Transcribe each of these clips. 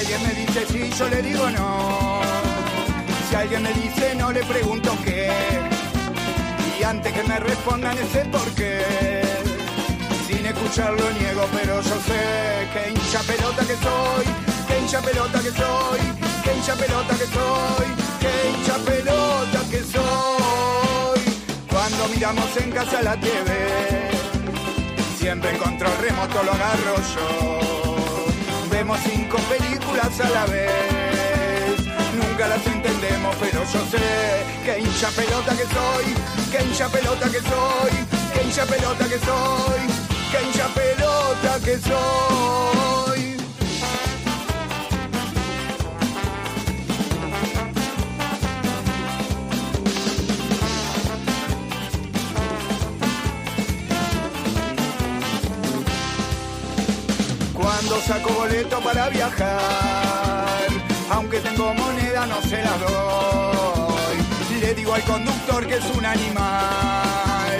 alguien me dice sí, yo le digo no. Si alguien me dice no, le pregunto qué. Y antes que me respondan ese por qué. Sin escucharlo niego, pero yo sé que hincha pelota que soy, que hincha pelota que soy, que hincha pelota que soy, que hincha pelota que soy. Cuando miramos en casa la TV, siempre en control remoto lo agarro yo. Vemos cinco películas a la vez. Nunca las entendemos, pero yo sé que hincha pelota que soy, que hincha pelota que soy, que hincha pelota que soy, que hincha pelota que soy. Saco boleto para viajar, aunque tengo moneda no se la doy. Le digo al conductor que es un animal,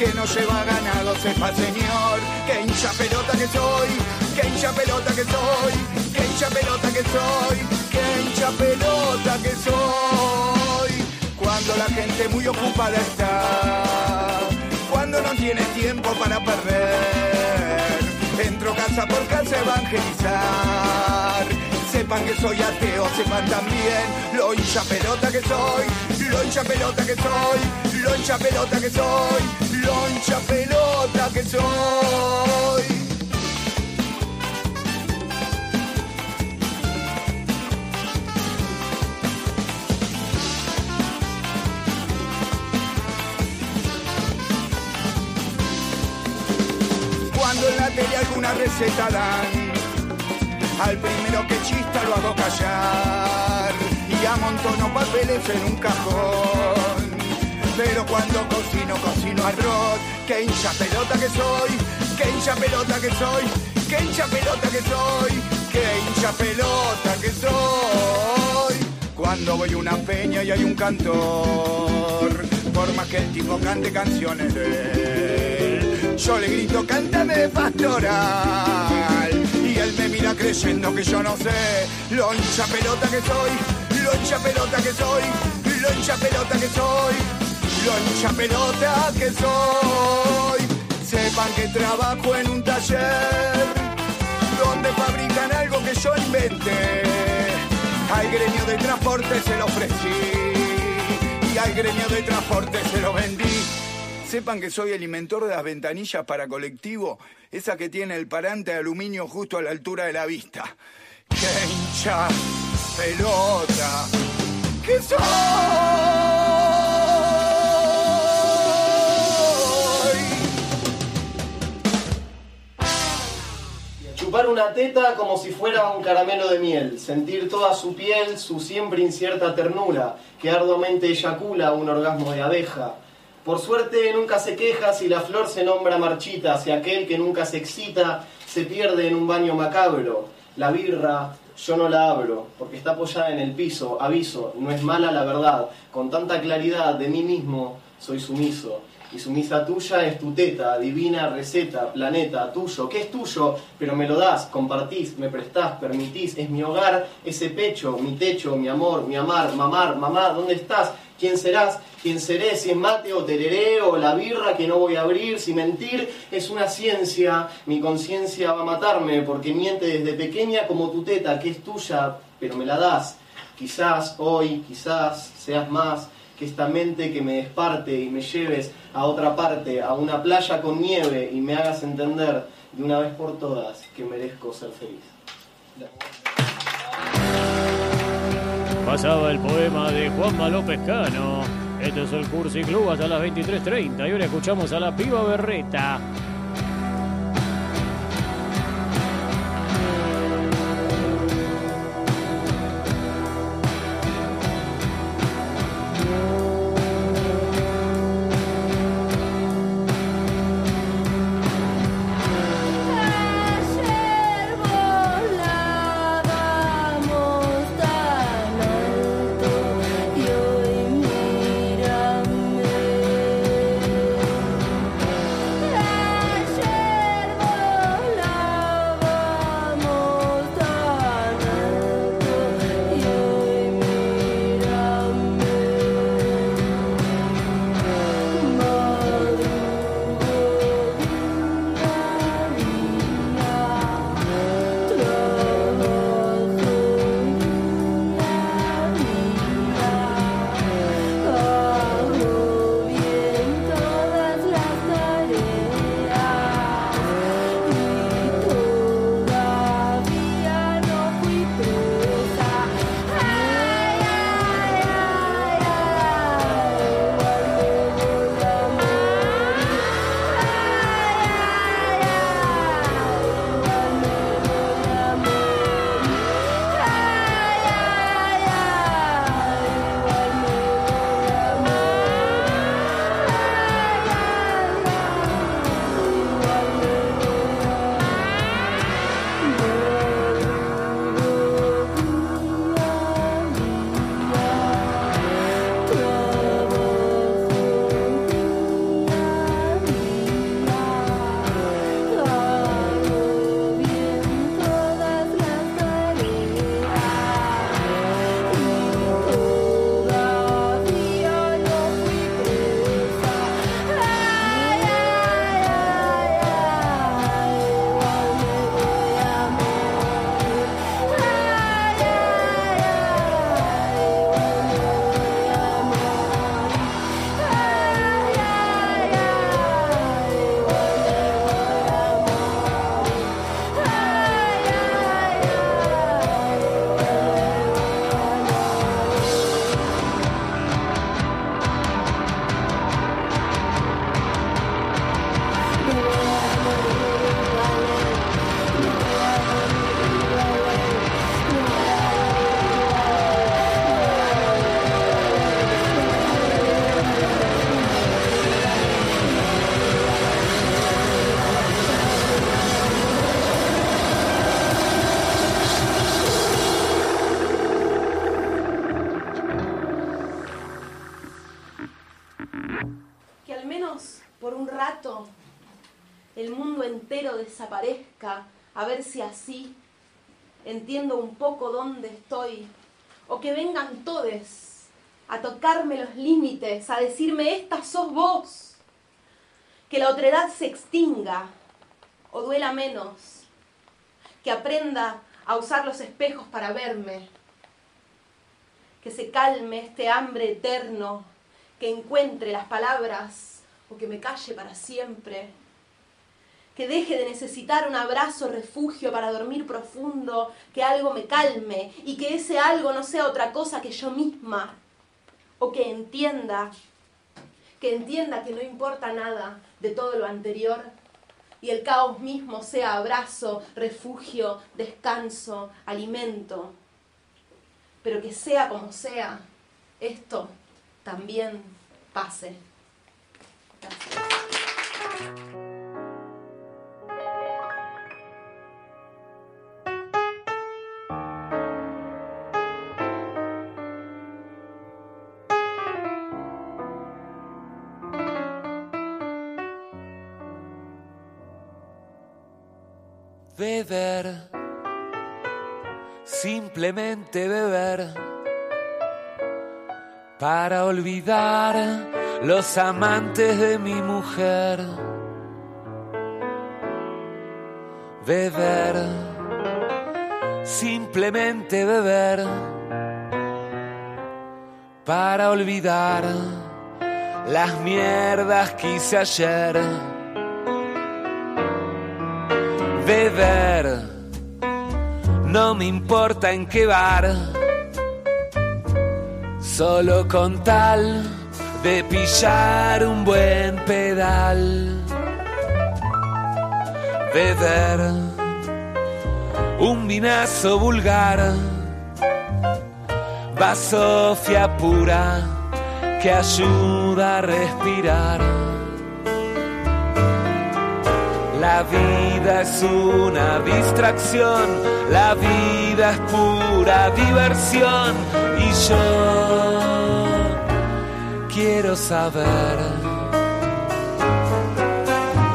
que no lleva ganado, sepa señor, que hincha pelota que soy, que hincha pelota que soy, que hincha pelota que soy, que hincha pelota que soy. Cuando la gente muy ocupada está, cuando no tiene tiempo para perder Sepan que soy ateo, sepan también lo hincha pelota que soy, lo hincha pelota que soy, lo hincha pelota que soy, lo hincha pelota que soy. Cuando en la tele alguna receta dan, al primero que chista lo hago callar y amontono papeles en un cajón. Pero cuando cocino, cocino arroz, que hincha pelota que soy, que hincha pelota que soy, que hincha pelota que soy, que hincha pelota que soy. Cuando voy a una peña y hay un cantor, por más que el tipo cante canciones de él, yo le grito, cántame pastoral. Me mira creyendo que yo no sé lo hincha pelota que soy, lo hincha pelota que soy, lo hincha pelota que soy, lo hincha pelota que soy. Sepan que trabajo en un taller donde fabrican algo que yo inventé. Al gremio de transporte se lo ofrecí y al gremio de transporte se lo vendí. Sepan que soy el inventor de las ventanillas para colectivo, esa que tiene el parante de aluminio justo a la altura de la vista. ¡Qué hincha pelota! ¡Que soy! Chupar una teta como si fuera un caramelo de miel, sentir toda su piel, su siempre incierta ternura, que arduamente eyacula un orgasmo de abeja. Por suerte nunca se queja si la flor se nombra marchita, si aquel que nunca se excita se pierde en un baño macabro. La birra, yo no la abro, porque está apoyada en el piso, aviso, no es mala la verdad, con tanta claridad de mí mismo soy sumiso. Y sumisa tuya es tu teta, divina receta, planeta, tuyo, que es tuyo, pero me lo das, compartís, me prestás, permitís, es mi hogar, ese pecho, mi techo, mi amor, mi amar, mamar, mamá, ¿dónde estás? ¿Quién serás? ¿Quién seré? Si es mate o tereré o la birra que no voy a abrir, si mentir es una ciencia, mi conciencia va a matarme porque miente desde pequeña como tu teta, que es tuya, pero me la das. Quizás hoy, quizás seas más que esta mente que me desparte y me lleves a otra parte, a una playa con nieve y me hagas entender de una vez por todas que merezco ser feliz. Pasaba el poema de Juanma López Cano. Este es el Cursi Club hasta las 23.30 y ahora escuchamos a la piba berreta. El mundo entero desaparezca, a ver si así entiendo un poco dónde estoy, o que vengan todes a tocarme los límites, a decirme, esta sos vos, que la otredad se extinga o duela menos, que aprenda a usar los espejos para verme, que se calme este hambre eterno, que encuentre las palabras o que me calle para siempre, que deje de necesitar un abrazo refugio para dormir profundo, que algo me calme y que ese algo no sea otra cosa que yo misma, o que entienda, que entienda que no importa nada de todo lo anterior y el caos mismo sea abrazo, refugio, descanso, alimento, pero que sea como sea, esto también pase. Para olvidar los amantes de mi mujer. Beber, simplemente beber, para olvidar las mierdas que hice ayer beber. No me importa en qué bar, solo con tal de pillar un buen pedal. Beber un vinazo vulgar, va Sofía pura que ayuda a respirar. La vida es una distracción, la vida es pura diversión y yo quiero saber.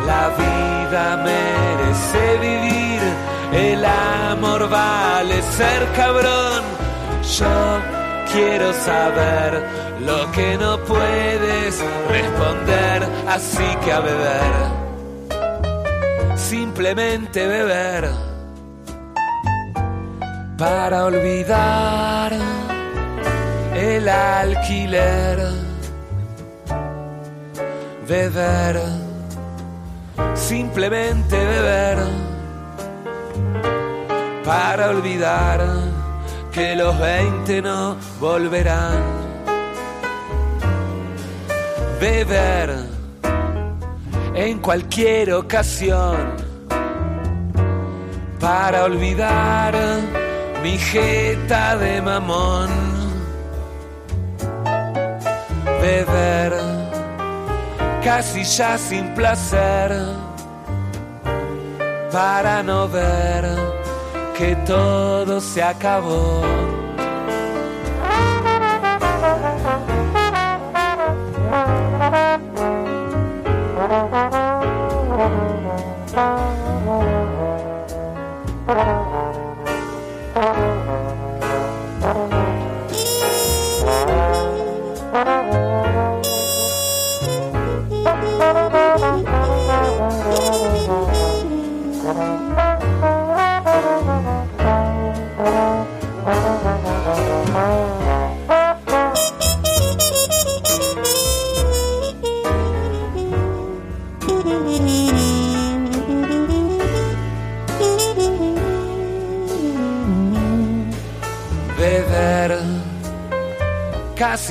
La vida merece vivir, el amor vale ser cabrón. Yo quiero saber lo que no puedes responder, así que a beber simplemente beber para olvidar el alquiler. Beber, simplemente beber para olvidar que los veinte no volverán. Beber en cualquier ocasión para olvidar mi jeta de mamón. Beber casi ya sin placer para no ver que todo se acabó.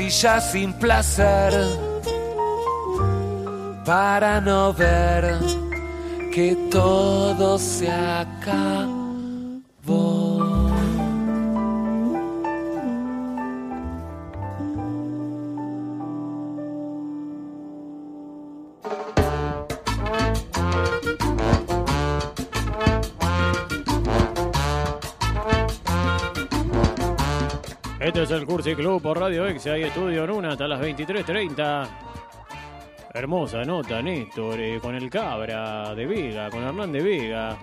Ya sin placer para no ver que todo se acabó. Este es el Cursi Club por Radio X. Hay estudio en una hasta las 23.30. Hermosa nota, Néstor, eh, con el Cabra de Vega, con Hernán de Vega.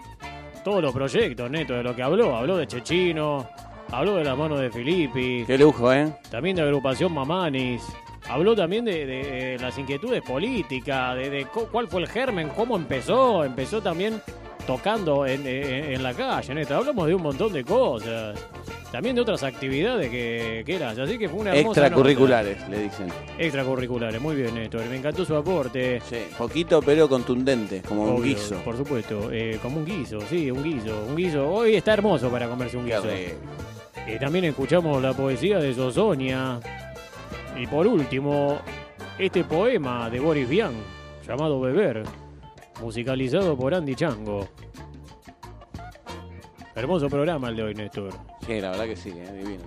Todos los proyectos, Néstor, de lo que habló. Habló de Chechino, habló de la mano de Filippi, Qué lujo, ¿eh? también de agrupación Mamanis. Habló también de, de, eh, las inquietudes políticas, de, de cu- cuál fue el germen, cómo empezó. Empezó también tocando en, en- en la calle, Néstor. Hablamos de un montón de cosas. También de otras actividades que, que eran. Así que fue una hermosa nota. Extracurriculares, le dicen. Extracurriculares, muy bien, Néstor. Me encantó su aporte. Sí, poquito pero contundente, como un guiso. Por supuesto, eh, como un guiso, sí, un guiso. Un guiso. Hoy está hermoso para comerse un guiso. Eh, también escuchamos la poesía de Sosonia. Y por último, este poema de Boris Vian, llamado Beber, musicalizado por Andy Chango. Hermoso programa el de hoy, Néstor. Sí, la verdad que sí, ¿eh? divino.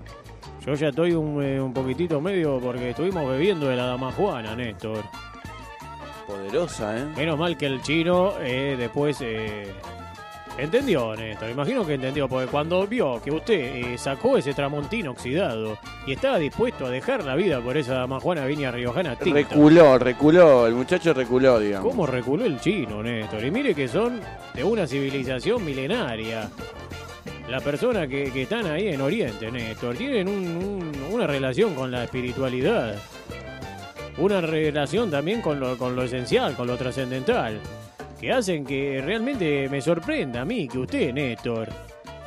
Yo ya estoy un, eh, un poquitito medio porque estuvimos bebiendo de la dama Juana, Néstor. Poderosa, ¿eh? Menos mal que el chino eh, después eh, entendió, Néstor. Imagino que entendió, porque cuando vio que usted eh, sacó ese tramontino oxidado y estaba dispuesto a dejar la vida por esa dama Juana Viña Riojana tinta. Reculó, reculó, el muchacho reculó, digamos. ¿Cómo reculó el chino, Néstor? Y mire que son de una civilización milenaria. Las personas que, que están ahí en Oriente, Néstor, tienen un- un- una relación con la espiritualidad. Una relación también con lo, con lo esencial, con lo trascendental. Que hacen que realmente me sorprenda a mí que usted, Néstor,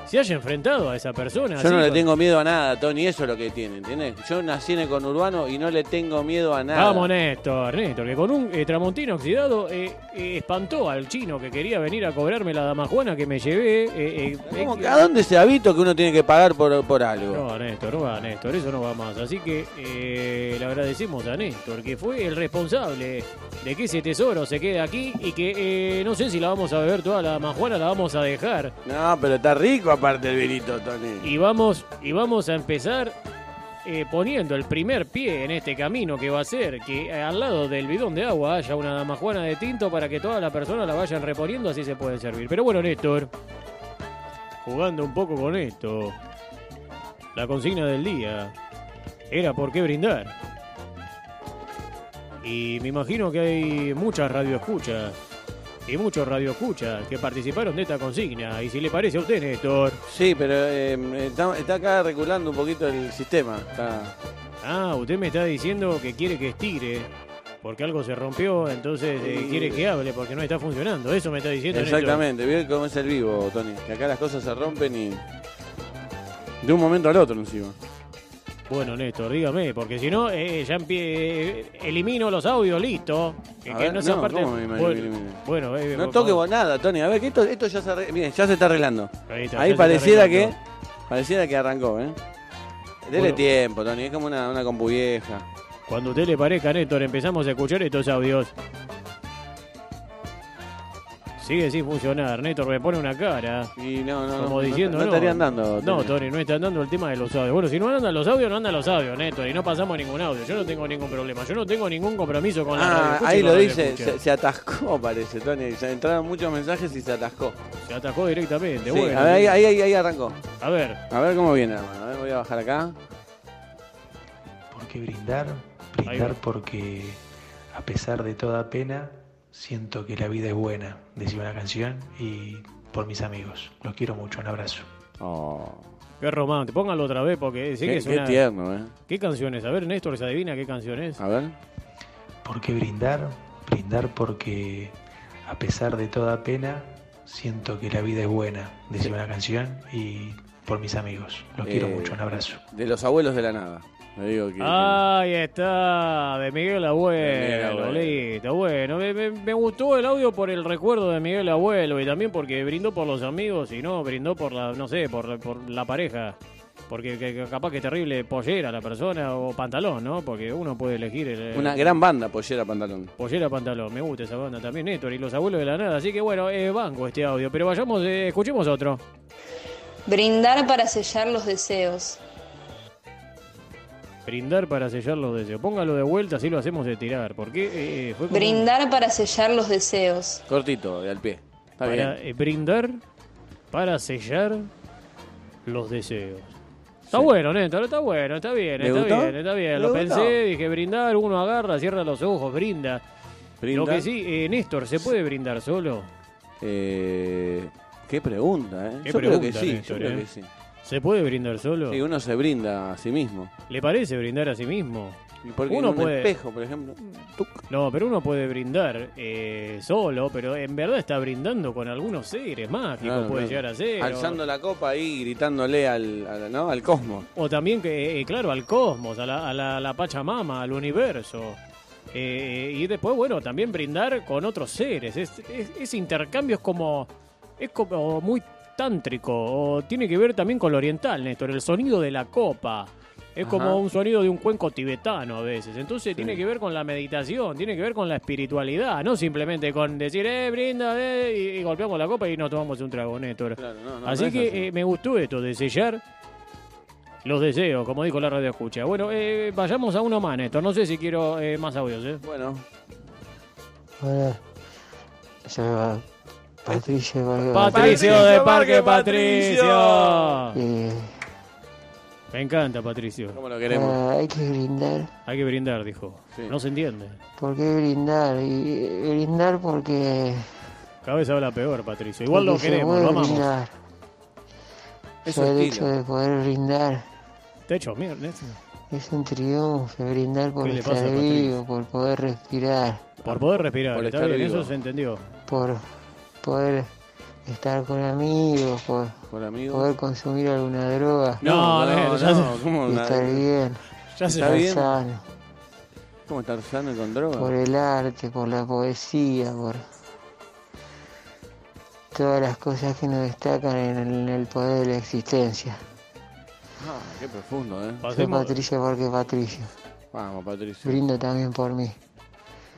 se haya enfrentado a esa persona. Yo así no le con- tengo miedo a nada, Tony, eso es lo que tiene, ¿entiendes? Yo nací en el conurbano y no le tengo miedo a nada. Vamos, Néstor, Néstor, que con un eh, tramontino oxidado eh, eh, espantó al chino que quería venir a cobrarme la damajuana que me llevé. eh, eh, ¿Cómo ¿A dónde se ha visto que uno tiene que pagar por, por algo? No, Néstor, no va, Néstor, eso no va más. Así que eh, le agradecemos a Néstor, que fue el responsable de que ese tesoro se quede aquí y que eh, no sé si la vamos a beber toda la damajuana, la vamos a dejar. No, pero está rico aparte el vinito, Tony. Y vamos, y vamos a empezar eh, poniendo el primer pie en este camino que va a ser que eh, al lado del bidón de agua haya una damajuana de tinto para que todas las personas la vayan reponiendo, así se pueden servir. Pero bueno, Néstor, jugando un poco con esto, la consigna del día era por qué brindar. Y me imagino que hay muchas radioescuchas y muchos radioescuchas que participaron de esta consigna. Y si le parece a usted, Néstor, Sí, pero eh, está, está acá reculando un poquito el sistema. Está... Ah, usted me está diciendo que quiere que estire porque algo se rompió, entonces eh, quiere que hable porque no está funcionando. Eso me está diciendo. Exactamente, vio cómo es el vivo, Tony. Que acá las cosas se rompen y. De un momento al otro encima. Bueno, Néstor, dígame, porque si no, eh, ya empie- eh, elimino los audios, listo. Que, A que ver, no sea no, parte. ¿cómo me- me- bueno, eh, No toque vos nada, Tony. A ver, que esto, esto ya se arre- Miren, ya se está arreglando. Ahí está, Ahí pareciera está que. arreglando. Pareciera que arrancó, ¿eh? Dele Bueno. tiempo, Tony. Es como una, una compu vieja. Cuando a usted le parezca, Néstor, empezamos a escuchar estos audios. Sigue sin funcionar, Néstor me pone una cara. Y no, no, Como no, diciendo, no, no. estarían dando. No, Tony, no están dando el tema de los audios. Bueno, si no andan los audios, no andan los audios, Néstor, y no pasamos ningún audio. Yo no tengo ningún problema. Yo no tengo ningún compromiso con la radio. Ah, Escuche ahí lo dice, se, se atascó, parece, Tony. Se entraron muchos mensajes y se atascó. Se atacó directamente. Sí, bueno, a ver, ahí, ahí, ahí, ahí arrancó. a ver, A ver cómo viene, hermano. A ver, voy a bajar acá. ¿Por qué brindar? Brindar porque a pesar de toda pena, siento que la vida es buena, decía una canción, y por mis amigos. Los quiero mucho, un abrazo. Oh, qué romántico. Póngalo otra vez porque sé que qué, es qué una. tierno, ¿eh? ¿Qué canción es? A ver, Néstor, ¿se adivina qué canción es? A ver. ¿Por qué brindar? Brindar porque a pesar de toda pena, siento que la vida es buena, decía una canción, y por mis amigos. Los quiero Eh, mucho, un abrazo. De los abuelos de la nada. Le digo que. Ahí está, de Miguel Abuelo, De Miguel Abuelo. listo, bueno, me, me- me gustó el audio por el recuerdo de Miguel Abuelo y también porque brindó por los amigos y no brindó por la, no sé, por, por la pareja, porque que- que capaz que terrible pollera la persona o pantalón, ¿no? Porque uno puede elegir el, Una gran banda, pollera pantalón. pollera pantalón, me gusta esa banda también, Néstor y los abuelos de la nada, así que bueno, eh, banco este audio, pero vayamos, eh, escuchemos otro. Brindar para sellar los deseos. Brindar para sellar los deseos. Póngalo de vuelta, así lo hacemos de tirar. Porque eh, fue como Brindar para sellar los deseos. Cortito, de al pie. Está para bien. eh, brindar para sellar los deseos. Está Sí. bueno, Néstor, está bueno, está bien, ¿Le está gustó? bien, está bien. ¿Le Lo gustó? pensé, dije brindar, uno agarra, cierra los ojos, brinda. Lo Brindar. que sí, eh, Néstor, ¿se puede brindar solo? Eh, qué pregunta, ¿eh? Qué yo creo que pregunta, sí, Néstor, yo creo ¿eh? que sí. ¿Se puede brindar solo? Sí, uno se brinda a sí mismo. ¿Le parece brindar a sí mismo? Y porque Uno en un puede- espejo, por ejemplo. tuc, No, pero uno puede brindar eh, solo, pero en verdad está brindando con algunos seres mágicos, claro, puede claro. llegar a ser. o- Alzando la copa ahí, gritándole al, al- ¿no? al cosmos. O también, que, eh, claro, al cosmos, a la, a la, Pachamama, al universo. Eh, y después, bueno, también brindar con otros seres. Es, es- ese intercambio es como, es como muy tántrico. O tiene que ver también con lo oriental, Néstor. El sonido de la copa. Es Ajá. como un sonido de un cuenco tibetano a veces. Entonces tiene que ver con la meditación, tiene que ver con la espiritualidad. No simplemente con decir, eh, brinda, eh, y, y golpeamos la copa y nos tomamos un trago, Néstor. Claro, no, no, así no que así. eh, me gustó esto de sellar los deseos, como dijo la radio escucha. Bueno, eh, vayamos a uno más, Néstor. No sé si quiero eh, más audios, ¿eh? Bueno, Hola, soy Patricio Vargas. Patricio de Parque Patricio. Eh, Me encanta, Patricio. ¿cómo lo queremos? ah, hay que brindar. Hay que brindar, dijo. Sí. No se entiende. ¿Por qué brindar? Y brindar porque. Cada vez habla peor, Patricio. Igual lo porque se queremos, puede lo amamos. brindar. Es Ya el estilo. hecho de poder brindar Te hecho mierda, Néstor. es un triunfo. Brindar por ¿Qué le estar pasa a Patricio? vivo, por poder respirar, Por poder respirar, Por está estar bien, vivo. eso se entendió. por poder estar con amigos, amigos. poder consumir alguna droga No, no, no, no, ya no, ¿cómo, y estar bien, Ya se estar bien. sano. ¿Cómo estar sano y con droga? por el arte, por la poesía, por todas las cosas que nos destacan en el, en el poder de la existencia. Ah, qué profundo, ¿eh? Soy Pasemos- Patricio porque Patricio. Vamos, Patricio. Brindo también por mí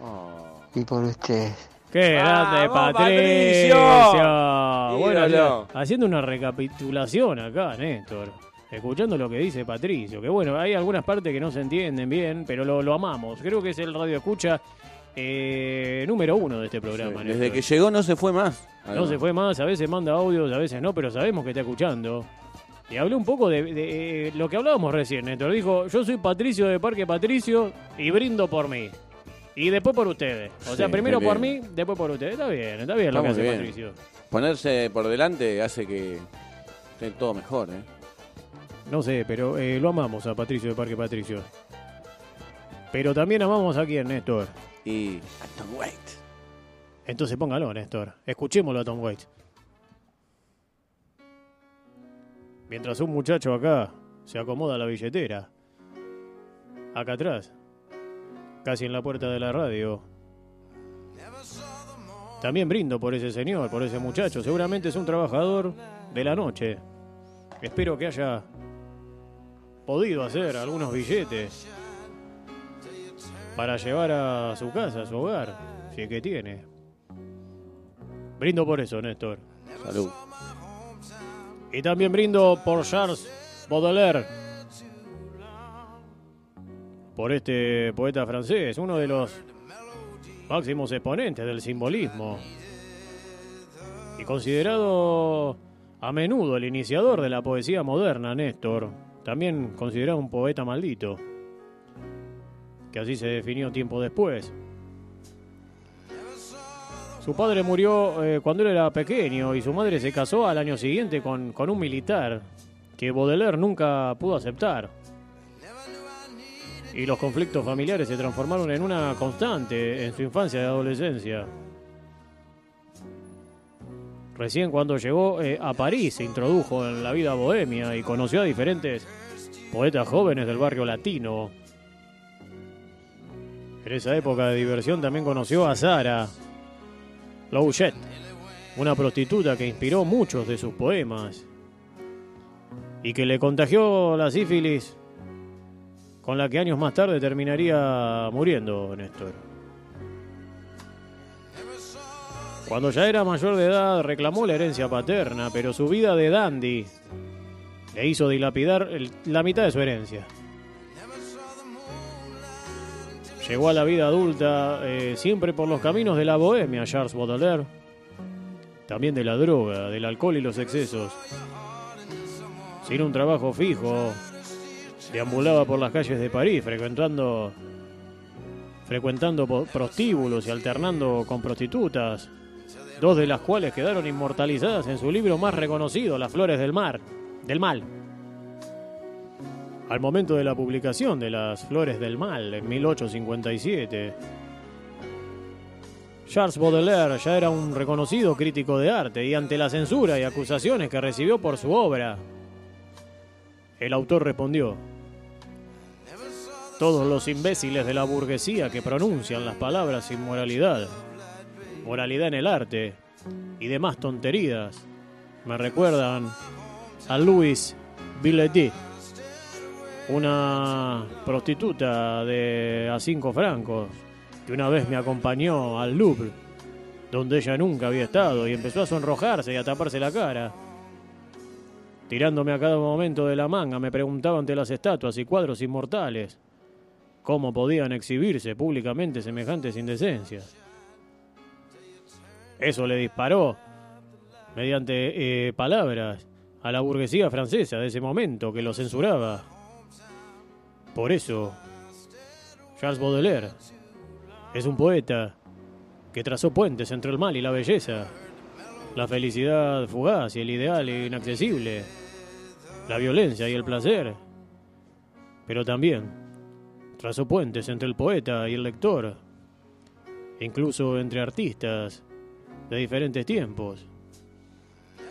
Oh. y por ustedes. ¡Qué grande, ¡Vamos, Patricio! Patricio! Bueno, Ídolo. haciendo una recapitulación acá, Néstor. Escuchando lo que dice Patricio. Que bueno, hay algunas partes que no se entienden bien, pero lo, lo amamos. Creo que es el radio escucha eh, número uno de este programa. Sí, Néstor. Desde que llegó no se fue más. No se fue más, a veces manda audios, a veces no, pero sabemos que está escuchando. Y habló un poco de, de, eh, lo que hablábamos recién, Néstor. Dijo, yo soy Patricio de Parque Patricio y brindo por mí. Y después por ustedes. O Sí, sea, primero por mí, después por ustedes. Está bien, está bien lo que hace bien. Patricio. Ponerse por delante hace que esté todo mejor, ¿eh? No sé, pero eh, lo amamos a Patricio de Parque Patricio. Pero también amamos a quién, Néstor. Y a Tom Waits. Entonces póngalo, Néstor. Escuchémoslo a Tom Waits. Mientras un muchacho acá se acomoda la billetera. Acá atrás. Casi en la puerta de la radio. También brindo por ese señor, por ese muchacho. Seguramente es un trabajador de la noche. Espero que haya podido hacer algunos billetes para llevar a su casa, a su hogar, si es que tiene. Brindo por eso, Néstor. Salud. Y también brindo por Charles Baudelaire. Por este poeta francés, uno de los máximos exponentes del simbolismo. Y considerado a menudo el iniciador de la poesía moderna, Néstor. También considerado un poeta maldito. Que así se definió tiempo después. Su padre murió eh, cuando él era pequeño y su madre se casó al año siguiente con, con un militar que Baudelaire nunca pudo aceptar. Y los conflictos familiares se transformaron en una constante en su infancia y adolescencia. Recién cuando llegó eh, a París se introdujo en la vida bohemia y conoció a diferentes poetas jóvenes del barrio latino. En esa época de diversión también conoció a Sara, Louchet, una prostituta que inspiró muchos de sus poemas y que le contagió la sífilis con la que años más tarde terminaría muriendo Néstor. Cuando ya era mayor de edad reclamó la herencia paterna, pero su vida de dandy le hizo dilapidar el- la mitad de su herencia. Llegó a la vida adulta eh, siempre por los caminos de la bohemia, Charles Baudelaire. También de la droga, del alcohol y los excesos. Sin un trabajo fijo, deambulaba por las calles de París frecuentando frecuentando prostíbulos y alternando con prostitutas, dos de las cuales quedaron inmortalizadas en su libro más reconocido, Las Flores del Mar, del Mal. Al momento de la publicación de Las Flores del Mal, en 1857, Charles Baudelaire ya era un reconocido crítico de arte y ante la censura y acusaciones que recibió por su obra, el autor respondió, todos los imbéciles de la burguesía que pronuncian las palabras sin moralidad, en el arte y demás tonterías, me recuerdan a Louis Villetti, una prostituta de a cinco francos que una vez me acompañó al Louvre, donde ella nunca había estado, y empezó a sonrojarse y a taparse la cara. Tirándome a cada momento de la manga, me preguntaba ante las estatuas y cuadros inmortales cómo podían exhibirse públicamente semejantes indecencias. Eso le disparó, mediante eh, palabras, a la burguesía francesa de ese momento que lo censuraba. Por eso, Charles Baudelaire es un poeta que trazó puentes entre el mal y la belleza, la felicidad fugaz y el ideal inaccesible, la violencia y el placer, pero también trazó puentes entre el poeta y el lector, incluso entre artistas de diferentes tiempos.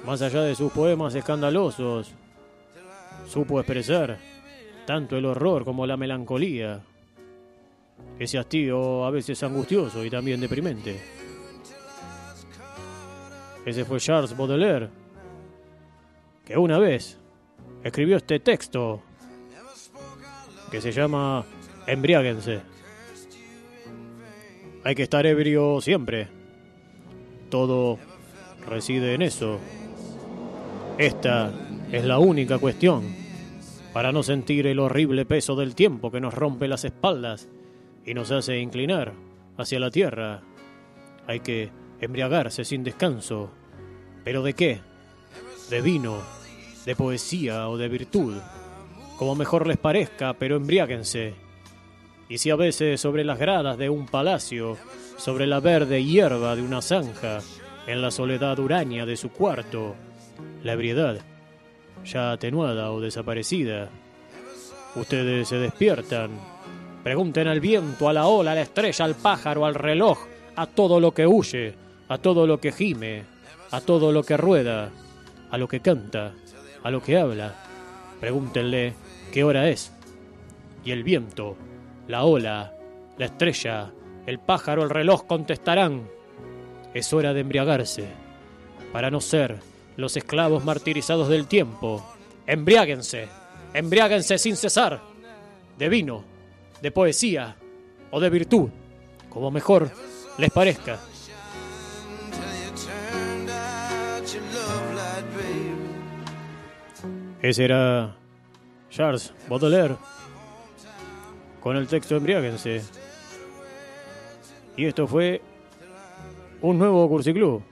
Más allá de sus poemas escandalosos, supo expresar tanto el horror como la melancolía, ese hastío a veces angustioso y también deprimente. Ese fue Charles Baudelaire, que una vez escribió este texto que se llama Embriáguense. Hay que estar ebrio siempre. Todo reside en eso. Esta es la única cuestión para no sentir el horrible peso del tiempo que nos rompe las espaldas y nos hace inclinar hacia la tierra. Hay que embriagarse sin descanso. ¿Pero de qué? De vino, de poesía o de virtud. Como mejor les parezca, pero embriáguense. Y si a veces sobre las gradas de un palacio, sobre la verde hierba de una zanja, en la soledad huraña de su cuarto, la ebriedad, ya atenuada o desaparecida, ustedes se despiertan, pregunten al viento, a la ola, a la estrella, al pájaro, al reloj, a todo lo que huye, a todo lo que gime, a todo lo que rueda, a lo que canta, a lo que habla. Pregúntenle qué hora es. Y el viento, la ola, la estrella, el pájaro, el reloj contestarán. Es hora de embriagarse, para no ser los esclavos martirizados del tiempo. Embriáguense, embriáguense sin cesar, de vino, de poesía o de virtud, como mejor les parezca. Ese era Charles Baudelaire con el texto Embriáguense. Y esto fue un nuevo Cursiclub.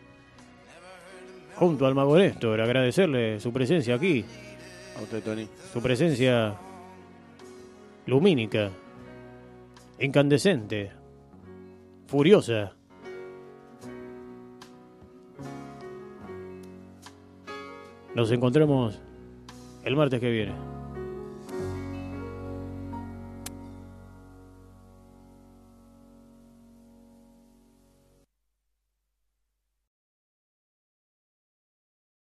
Junto al Mago Néstor, agradecerle su presencia aquí, A usted, Tony. su presencia lumínica, incandescente, furiosa. Nos encontramos el martes que viene.